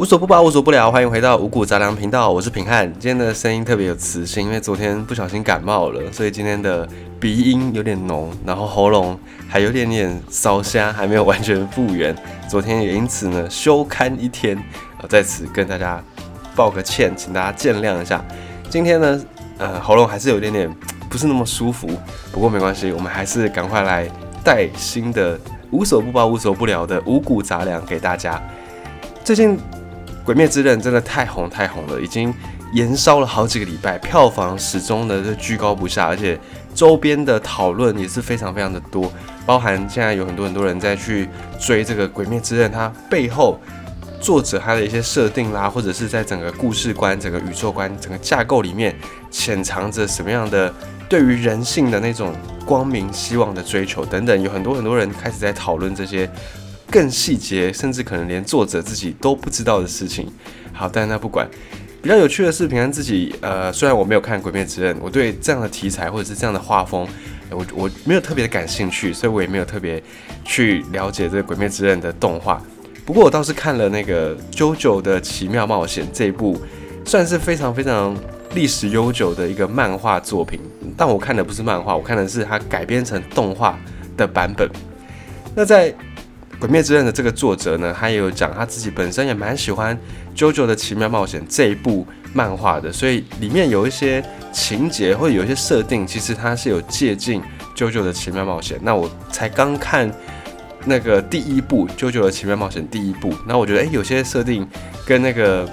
无所不包，无所不聊，欢迎回到五谷杂粮频道，我是平汉。今天的声音特别有磁性，因为昨天不小心感冒了，所以今天的鼻音有点浓，然后喉咙还有点点烧瞎，还没有完全复原。昨天也因此呢休刊一天，呃，在此跟大家报个歉，请大家见谅一下。今天呢，呃，喉咙还是有点点不是那么舒服，不过没关系，我们还是赶快来带新的无所不包、无所不聊的五谷杂粮给大家。最近。《鬼灭之刃》真的太红太红了，已经延烧了好几个礼拜，票房始终的就居高不下，而且周边的讨论也是非常非常的多，包含现在有很多很多人在去追这个《鬼灭之刃》，它背后作者他的一些设定啦，或者是在整个故事观、整个宇宙观、整个架构里面潜藏着什么样的对于人性的那种光明、希望的追求等等，有很多很多人开始在讨论这些。更细节，甚至可能连作者自己都不知道的事情。好，但那不管。比较有趣的是，平安自己，呃，虽然我没有看《鬼灭之刃》，我对这样的题材或者是这样的画风，我我没有特别的感兴趣，所以我也没有特别去了解这个《鬼灭之刃》的动画。不过我倒是看了那个《JoJo 的奇妙冒险》这一部，算是非常非常历史悠久的一个漫画作品。但我看的不是漫画，我看的是它改编成动画的版本。那在《鬼灭之刃》的这个作者呢，他也有讲他自己本身也蛮喜欢《JoJo 的奇妙冒险》这一部漫画的，所以里面有一些情节或者有一些设定，其实他是有借鉴《JoJo 的奇妙冒险》。那我才刚看那个第一部《JoJo 的奇妙冒险》第一部，那我觉得诶，有些设定跟那个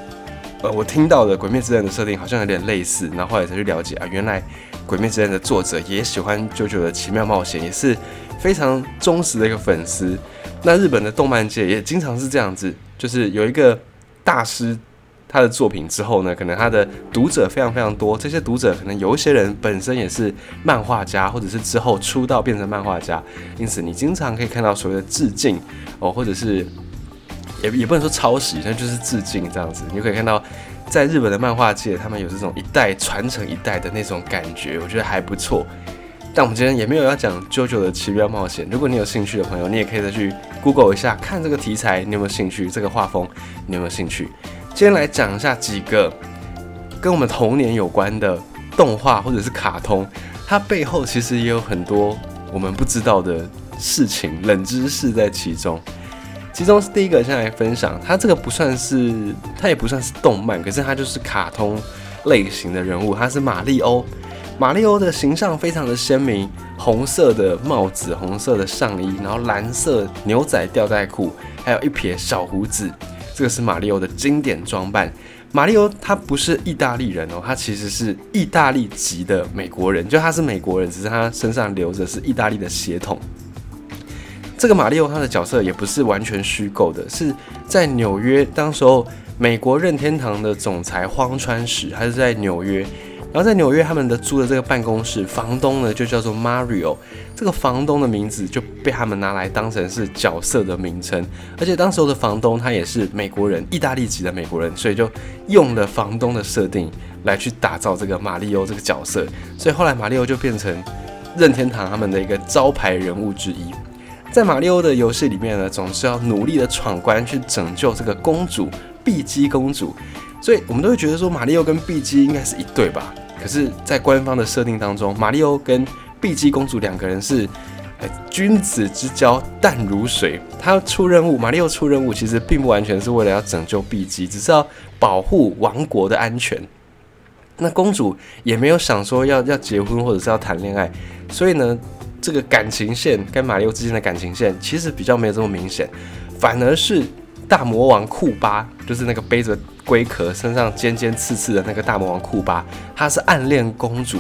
呃我听到的《鬼灭之刃》的设定好像有点类似，然后后来才去了解啊，原来《鬼灭之刃》的作者也喜欢《九九的奇妙冒险》，也是非常忠实的一个粉丝。那日本的动漫界也经常是这样子，就是有一个大师他的作品之后呢，可能他的读者非常非常多，这些读者可能有一些人本身也是漫画家，或者是之后出道变成漫画家，因此你经常可以看到所谓的致敬哦，或者是也也不能说抄袭，那就是致敬这样子。你可以看到在日本的漫画界，他们有这种一代传承一代的那种感觉，我觉得还不错。但我们今天也没有要讲《JoJo 的奇妙冒险》。如果你有兴趣的朋友，你也可以再去 Google 一下，看这个题材，你有没有兴趣？这个画风，你有没有兴趣？今天来讲一下几个跟我们童年有关的动画或者是卡通，它背后其实也有很多我们不知道的事情、冷知识在其中。其中是第一个，先来分享，它这个不算是，它也不算是动漫，可是它就是卡通类型的人物，它是马里欧。马里欧的形象非常的鲜明，红色的帽子，红色的上衣，然后蓝色牛仔吊带裤，还有一撇小胡子，这个是马里欧的经典装扮。马里欧他不是意大利人哦，他其实是意大利籍的美国人，就他是美国人，只是他身上流着是意大利的血统。这个马里欧他的角色也不是完全虚构的，是在纽约，当时候美国任天堂的总裁荒川石，还是在纽约。然后在纽约，他们的租的这个办公室，房东呢就叫做 Mario，这个房东的名字就被他们拿来当成是角色的名称。而且当时候的房东他也是美国人，意大利籍的美国人，所以就用了房东的设定来去打造这个马里欧这个角色。所以后来马里欧就变成任天堂他们的一个招牌人物之一。在马里欧的游戏里面呢，总是要努力的闯关去拯救这个公主碧姬公主。所以我们都会觉得说，马里奥跟碧姬应该是一对吧？可是，在官方的设定当中，马里奥跟碧姬公主两个人是，君子之交淡如水。他出任务，马里奥出任务，其实并不完全是为了要拯救碧姬，只是要保护王国的安全。那公主也没有想说要要结婚或者是要谈恋爱，所以呢，这个感情线跟马里奥之间的感情线其实比较没有这么明显，反而是。大魔王库巴就是那个背着龟壳、身上尖尖刺刺的那个大魔王库巴，他是暗恋公主，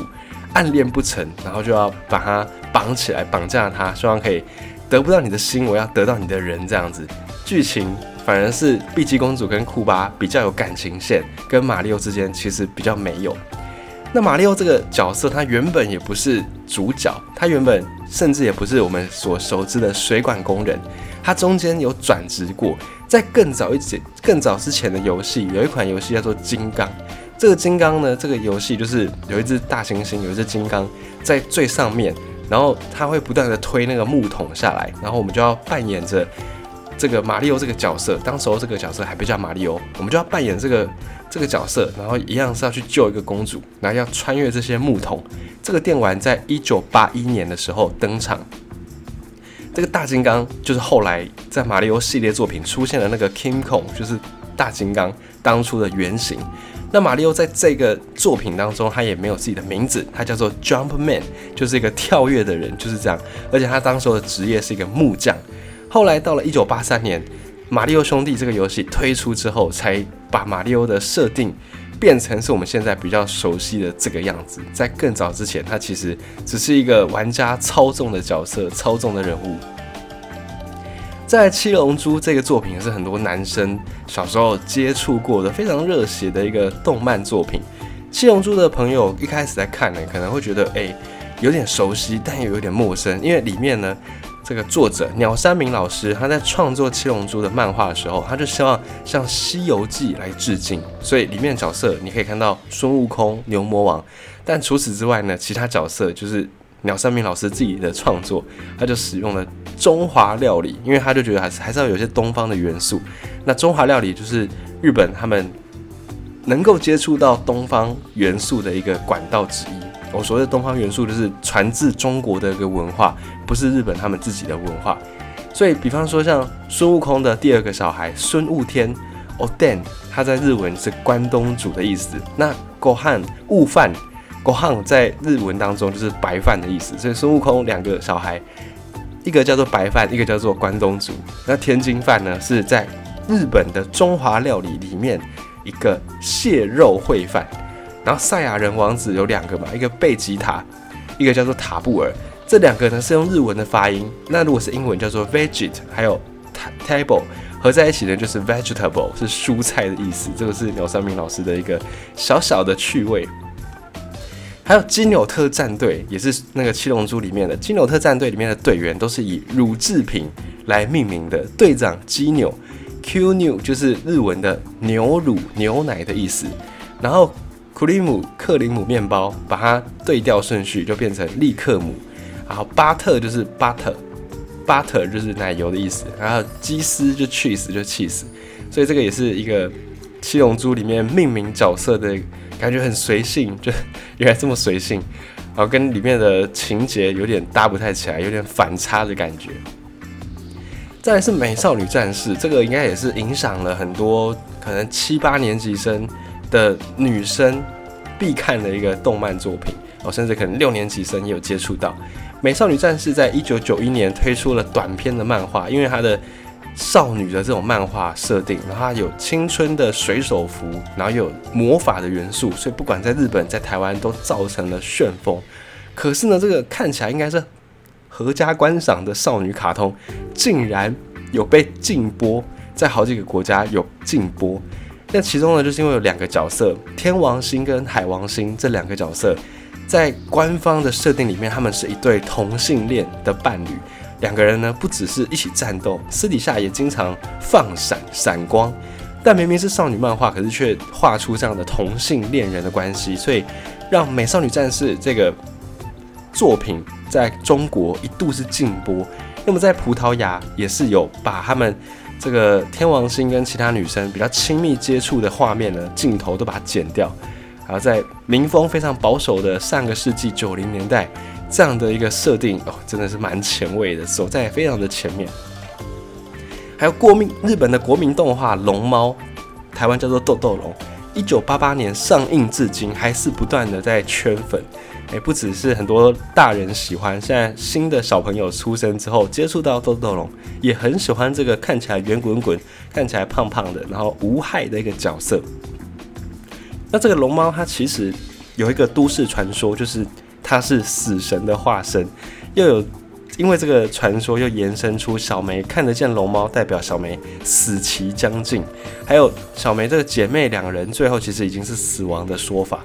暗恋不成，然后就要把他绑起来，绑架他，希望可以得不到你的心，我要得到你的人，这样子。剧情反而是碧姬公主跟库巴比较有感情线，跟马里奥之间其实比较没有。那马里奥这个角色，他原本也不是主角，他原本甚至也不是我们所熟知的水管工人，他中间有转职过。在更早一些、更早之前的游戏，有一款游戏叫做《金刚》。这个金刚呢，这个游戏就是有一只大猩猩，有一只金刚在最上面，然后它会不断的推那个木桶下来，然后我们就要扮演着这个马里奥这个角色，当时候这个角色还不叫马里奥，我们就要扮演这个这个角色，然后一样是要去救一个公主，然后要穿越这些木桶。这个电玩在一九八一年的时候登场。这个大金刚就是后来在马里奥系列作品出现的那个 King Kong，就是大金刚当初的原型。那马里奥在这个作品当中，他也没有自己的名字，他叫做 Jump Man，就是一个跳跃的人，就是这样。而且他当时候的职业是一个木匠。后来到了一九八三年，马里奥兄弟这个游戏推出之后，才把马里奥的设定变成是我们现在比较熟悉的这个样子。在更早之前，他其实只是一个玩家操纵的角色，操纵的人物。在《七龙珠》这个作品是很多男生小时候接触过的非常热血的一个动漫作品。《七龙珠》的朋友一开始在看呢，可能会觉得哎有点熟悉，但又有点陌生，因为里面呢这个作者鸟山明老师他在创作《七龙珠》的漫画的时候，他就希望向《西游记》来致敬，所以里面角色你可以看到孙悟空、牛魔王，但除此之外呢，其他角色就是。鸟山明老师自己的创作，他就使用了中华料理，因为他就觉得还是还是要有些东方的元素。那中华料理就是日本他们能够接触到东方元素的一个管道之一。我所谓的东方元素，就是传自中国的一个文化，不是日本他们自己的文化。所以，比方说像孙悟空的第二个小孩孙悟天，Oden，他在日文是关东煮的意思。那狗汉悟饭。国汉在日文当中就是白饭的意思，所以孙悟空两个小孩，一个叫做白饭，一个叫做关东煮。那天津饭呢，是在日本的中华料理里面一个蟹肉烩饭。然后赛亚人王子有两个嘛，一个贝吉塔，一个叫做塔布尔。这两个呢是用日文的发音，那如果是英文叫做 veget，还有 table 合在一起呢就是 vegetable，是蔬菜的意思。这个是鸟山明老师的一个小小的趣味。还有金纽特战队，也是那个七龙珠里面的金纽特战队里面的队员，都是以乳制品来命名的。队长基纽，Q 牛就是日文的牛乳牛奶的意思。然后库里姆克林姆面包，把它对调顺序就变成利克姆。然后巴特就是 butter，butter 就是奶油的意思。然后基斯就 cheese 就 cheese，所以这个也是一个七龙珠里面命名角色的。感觉很随性，就原来这么随性，然后跟里面的情节有点搭不太起来，有点反差的感觉。再来是《美少女战士》，这个应该也是影响了很多可能七八年级生的女生必看的一个动漫作品哦，甚至可能六年级生也有接触到《美少女战士》。在一九九一年推出了短篇的漫画，因为它的。少女的这种漫画设定，然后它有青春的水手服，然后有魔法的元素，所以不管在日本在台湾都造成了旋风。可是呢，这个看起来应该是合家观赏的少女卡通，竟然有被禁播，在好几个国家有禁播。那其中呢，就是因为有两个角色，天王星跟海王星这两个角色，在官方的设定里面，他们是一对同性恋的伴侣。两个人呢，不只是一起战斗，私底下也经常放闪闪光。但明明是少女漫画，可是却画出这样的同性恋人的关系，所以让《美少女战士》这个作品在中国一度是禁播。那么在葡萄牙也是有把他们这个天王星跟其他女生比较亲密接触的画面呢，镜头都把它剪掉。然后在民风非常保守的上个世纪九零年代。这样的一个设定哦，真的是蛮前卫的，走在非常的前面。还有国民日本的国民动画《龙猫》，台湾叫做《豆豆龙》，一九八八年上映至今，还是不断的在圈粉。哎，不只是很多大人喜欢，现在新的小朋友出生之后接触到豆豆龙，也很喜欢这个看起来圆滚滚、看起来胖胖的，然后无害的一个角色。那这个龙猫它其实有一个都市传说，就是。它是死神的化身，又有因为这个传说又延伸出小梅看得见龙猫，代表小梅死期将近，还有小梅这个姐妹两人最后其实已经是死亡的说法。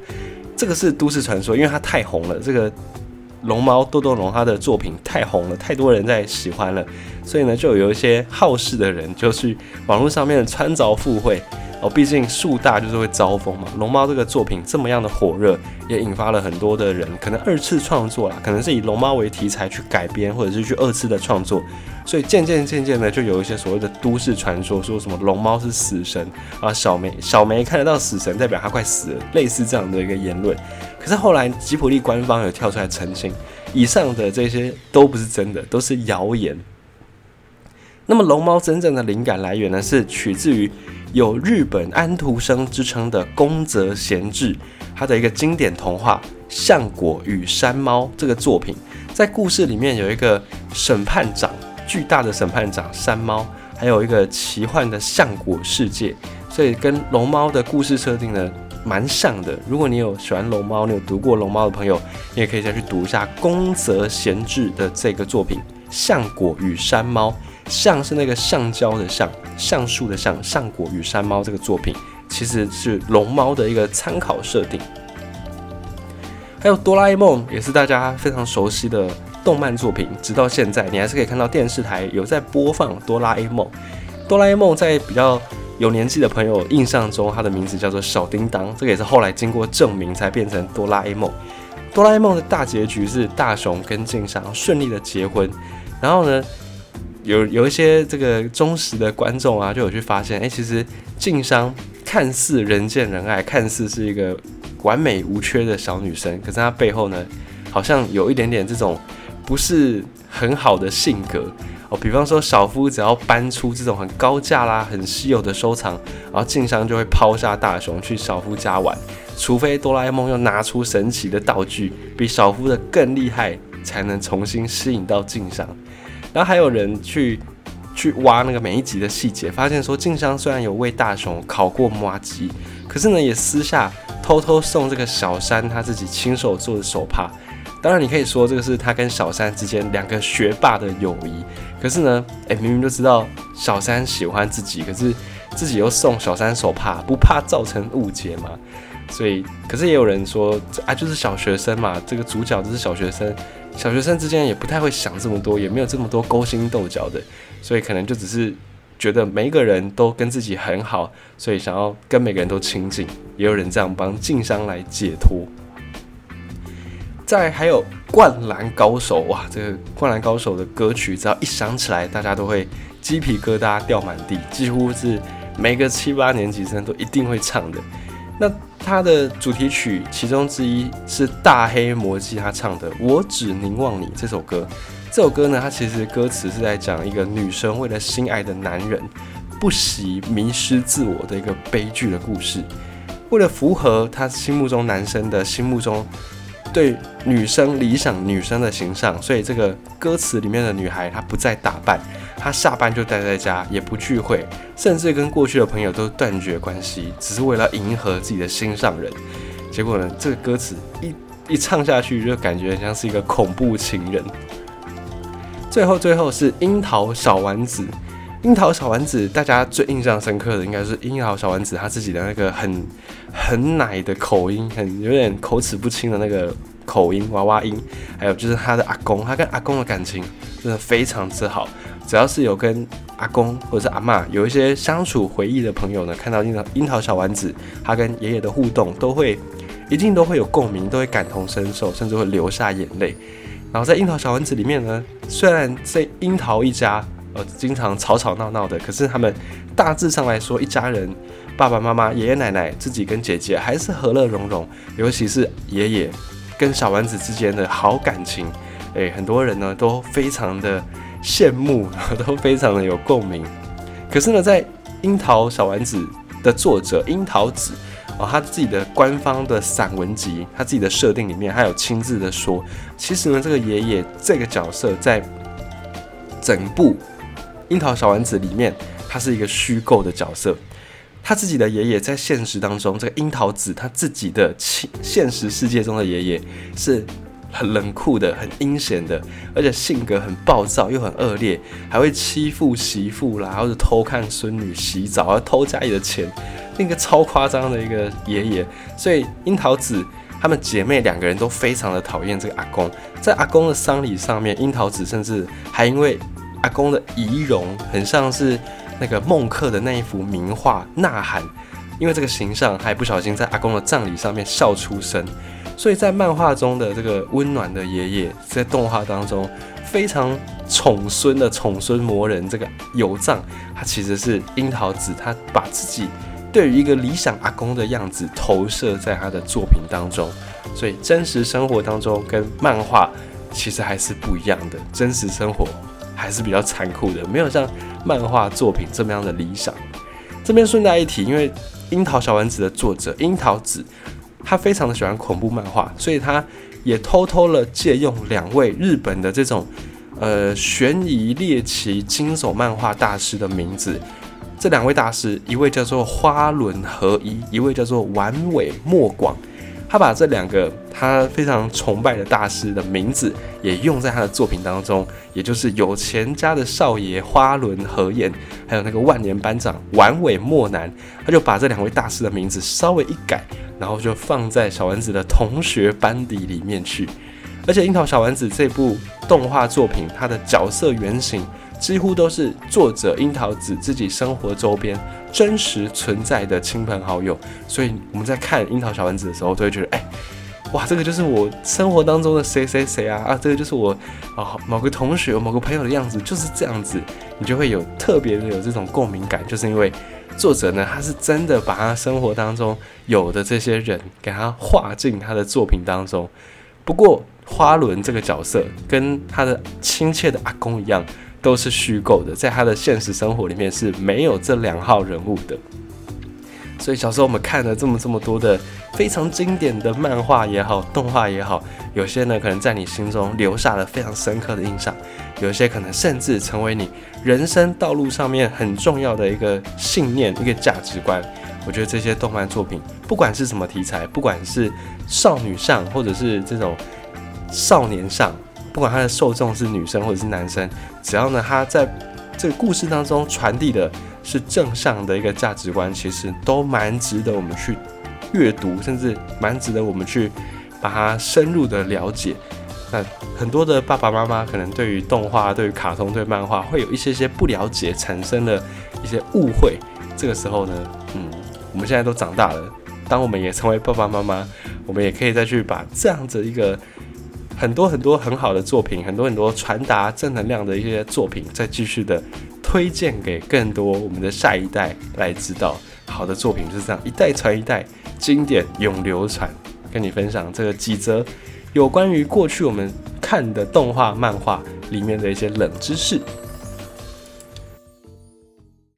这个是都市传说，因为它太红了。这个龙猫多多龙它的作品太红了，太多人在喜欢了，所以呢，就有一些好事的人就去网络上面穿凿附会，哦，毕竟树大就是会招风嘛。龙猫这个作品这么样的火热，也引发了很多的人可能二次创作啦，可能是以龙猫为题材去改编，或者是去二次的创作。所以渐渐渐渐的，就有一些所谓的都市传说，说什么龙猫是死神啊，小梅小梅看得到死神，代表她快死了，类似这样的一个言论。可是后来吉普力官方有跳出来澄清，以上的这些都不是真的，都是谣言。那么龙猫真正的灵感来源呢，是取自于有日本安徒生之称的宫泽贤治，他的一个经典童话《橡果与山猫》这个作品，在故事里面有一个审判长。巨大的审判长山猫，还有一个奇幻的橡果世界，所以跟龙猫的故事设定呢蛮像的。如果你有喜欢龙猫，你有读过龙猫的朋友，你也可以再去读一下宫泽贤治的这个作品《橡果与山猫》。橡是那个橡胶的橡，橡树的橡，橡果与山猫这个作品其实是龙猫的一个参考设定。还有哆啦 A 梦，也是大家非常熟悉的。动漫作品，直到现在，你还是可以看到电视台有在播放《哆啦 A 梦》。哆啦 A 梦在比较有年纪的朋友印象中，它的名字叫做小叮当，这个也是后来经过证明才变成哆啦 A 梦。哆啦 A 梦的大结局是大雄跟静香顺利的结婚。然后呢，有有一些这个忠实的观众啊，就有去发现，哎，其实静香看似人见人爱，看似是一个完美无缺的小女生，可是她背后呢，好像有一点点这种。不是很好的性格哦，比方说小夫只要搬出这种很高价啦、很稀有的收藏，然后静香就会抛下大雄去小夫家玩，除非哆啦 A 梦又拿出神奇的道具，比小夫的更厉害，才能重新吸引到静香。然后还有人去去挖那个每一集的细节，发现说静香虽然有为大雄烤过麻吉，可是呢也私下偷偷送这个小山他自己亲手做的手帕。当然，你可以说这个是他跟小三之间两个学霸的友谊。可是呢，哎，明明就知道小三喜欢自己，可是自己又送小三手帕，不怕造成误解吗？所以，可是也有人说，啊，就是小学生嘛，这个主角就是小学生，小学生之间也不太会想这么多，也没有这么多勾心斗角的，所以可能就只是觉得每一个人都跟自己很好，所以想要跟每个人都亲近。也有人这样帮静香来解脱。再还有《灌篮高手》哇，这个《灌篮高手》的歌曲，只要一响起来，大家都会鸡皮疙瘩掉满地，几乎是每个七八年级生都一定会唱的。那他的主题曲其中之一是大黑魔姬他唱的《我只凝望你》这首歌。这首歌呢，它其实歌词是在讲一个女生为了心爱的男人不惜迷失自我的一个悲剧的故事。为了符合她心目中男生的心目中。对女生理想女生的形象，所以这个歌词里面的女孩她不再打扮，她下班就待在家，也不聚会，甚至跟过去的朋友都断绝关系，只是为了迎合自己的心上人。结果呢，这个歌词一一唱下去，就感觉像是一个恐怖情人。最后，最后是樱桃小丸子。樱桃小丸子，大家最印象深刻的应该是樱桃小丸子他自己的那个很很奶的口音，很有点口齿不清的那个口音娃娃音，还有就是他的阿公，他跟阿公的感情真的非常之好。只要是有跟阿公或者是阿妈有一些相处回忆的朋友呢，看到樱桃樱桃小丸子他跟爷爷的互动，都会一定都会有共鸣，都会感同身受，甚至会流下眼泪。然后在樱桃小丸子里面呢，虽然这樱桃一家。呃，经常吵吵闹闹的，可是他们大致上来说，一家人，爸爸妈妈、爷爷奶奶、自己跟姐姐还是和乐融融。尤其是爷爷跟小丸子之间的好感情，诶，很多人呢都非常的羡慕，都非常的有共鸣。可是呢，在樱桃小丸子的作者樱桃子哦，他自己的官方的散文集，他自己的设定里面，他有亲自的说，其实呢，这个爷爷这个角色在整部。樱桃小丸子里面，他是一个虚构的角色。他自己的爷爷在现实当中，这个樱桃子他自己的现现实世界中的爷爷是很冷酷的、很阴险的，而且性格很暴躁又很恶劣，还会欺负媳妇啦，或者偷看孙女洗澡，要偷家里的钱，那个超夸张的一个爷爷。所以樱桃子她们姐妹两个人都非常的讨厌这个阿公。在阿公的丧礼上面，樱桃子甚至还因为。阿公的仪容很像是那个孟克的那一幅名画《呐喊》，因为这个形象还不小心在阿公的葬礼上面笑出声，所以在漫画中的这个温暖的爷爷，在动画当中非常宠孙的宠孙魔人这个油藏，他其实是樱桃子，他把自己对于一个理想阿公的样子投射在他的作品当中，所以真实生活当中跟漫画其实还是不一样的，真实生活。还是比较残酷的，没有像漫画作品这么样的理想。这边顺带一提，因为《樱桃小丸子》的作者樱桃子，他非常的喜欢恐怖漫画，所以他也偷偷了借用两位日本的这种呃悬疑猎奇惊悚漫画大师的名字。这两位大师，一位叫做花轮合一，一位叫做丸尾莫广。他把这两个他非常崇拜的大师的名字也用在他的作品当中，也就是有钱家的少爷花轮和彦，还有那个万年班长丸尾莫南，他就把这两位大师的名字稍微一改，然后就放在小丸子的同学班底里面去。而且《樱桃小丸子》这部动画作品，它的角色原型。几乎都是作者樱桃子自己生活周边真实存在的亲朋好友，所以我们在看樱桃小丸子的时候，都会觉得，哎，哇，这个就是我生活当中的谁谁谁啊啊，这个就是我啊某个同学、某个朋友的样子，就是这样子，你就会有特别的有这种共鸣感，就是因为作者呢，他是真的把他生活当中有的这些人给他画进他的作品当中。不过花轮这个角色跟他的亲切的阿公一样。都是虚构的，在他的现实生活里面是没有这两号人物的。所以小时候我们看了这么这么多的非常经典的漫画也好，动画也好，有些呢可能在你心中留下了非常深刻的印象，有些可能甚至成为你人生道路上面很重要的一个信念、一个价值观。我觉得这些动漫作品，不管是什么题材，不管是少女上或者是这种少年上。不管他的受众是女生或者是男生，只要呢他在这个故事当中传递的是正向的一个价值观，其实都蛮值得我们去阅读，甚至蛮值得我们去把它深入的了解。那很多的爸爸妈妈可能对于动画、对于卡通、对漫画会有一些些不了解，产生了一些误会。这个时候呢，嗯，我们现在都长大了，当我们也成为爸爸妈妈，我们也可以再去把这样子一个。很多很多很好的作品，很多很多传达正能量的一些作品，再继续的推荐给更多我们的下一代来知道。好的作品就是这样一代传一代，经典永流传。跟你分享这个几则有关于过去我们看的动画漫画里面的一些冷知识。